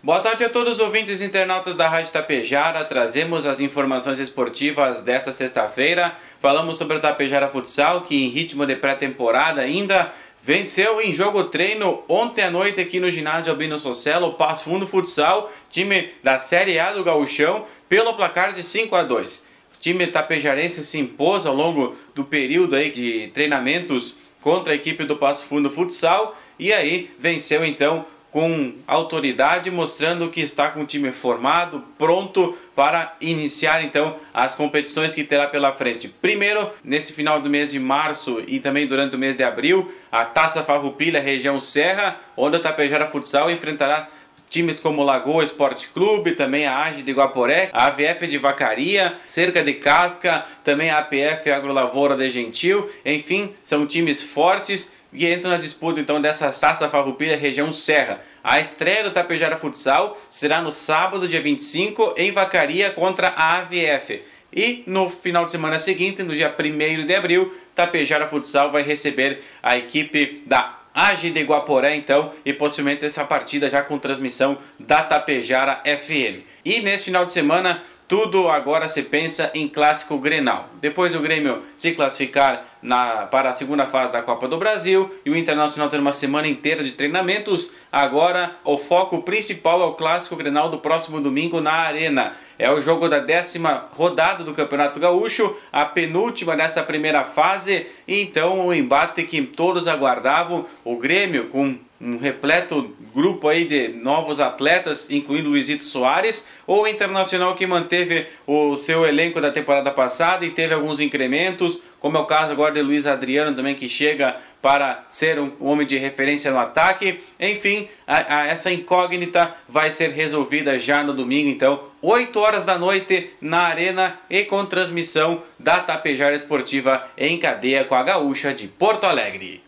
Boa tarde a todos os ouvintes e internautas da Rádio Tapejara. Trazemos as informações esportivas desta sexta-feira. Falamos sobre a Tapejara Futsal, que em ritmo de pré-temporada ainda venceu em jogo treino ontem à noite aqui no ginásio Albino Socelo, Passo Fundo Futsal, time da Série A do Gauchão, pelo placar de 5 a 2. O time tapejarense se impôs ao longo do período aí de treinamentos contra a equipe do Passo Fundo Futsal e aí venceu então com autoridade, mostrando que está com o time formado, pronto para iniciar então as competições que terá pela frente. Primeiro, nesse final do mês de março e também durante o mês de abril, a Taça Farroupilha região Serra, onde o Tapejara Futsal enfrentará times como Lagoa Esporte Clube, também a AGE de Guaporé, a AVF de Vacaria, Cerca de Casca, também a APF Agrolavoura de Gentil, enfim, são times fortes que entram na disputa então dessa Taça Farroupilha região Serra. A estreia do Tapejara Futsal será no sábado, dia 25, em Vacaria contra a AVF. E no final de semana seguinte, no dia 1 de abril, Tapejara Futsal vai receber a equipe da AG de Guaporé, então, e possivelmente essa partida já com transmissão da Tapejara FM. E nesse final de semana, tudo agora se pensa em clássico Grenal. Depois o Grêmio se classificar na, para a segunda fase da Copa do Brasil e o Internacional ter uma semana inteira de treinamentos, agora o foco principal é o clássico Grenal do próximo domingo na Arena. É o jogo da décima rodada do Campeonato Gaúcho, a penúltima dessa primeira fase, e então o embate que todos aguardavam, o Grêmio com um repleto grupo aí de novos atletas, incluindo Luizito Soares, ou o Internacional que manteve o seu elenco da temporada passada e teve alguns incrementos, como é o caso agora de Luiz Adriano também que chega para ser um homem de referência no ataque. Enfim, a, a, essa incógnita vai ser resolvida já no domingo, então, 8 horas da noite na Arena e com transmissão da Tapejara Esportiva em cadeia com a Gaúcha de Porto Alegre.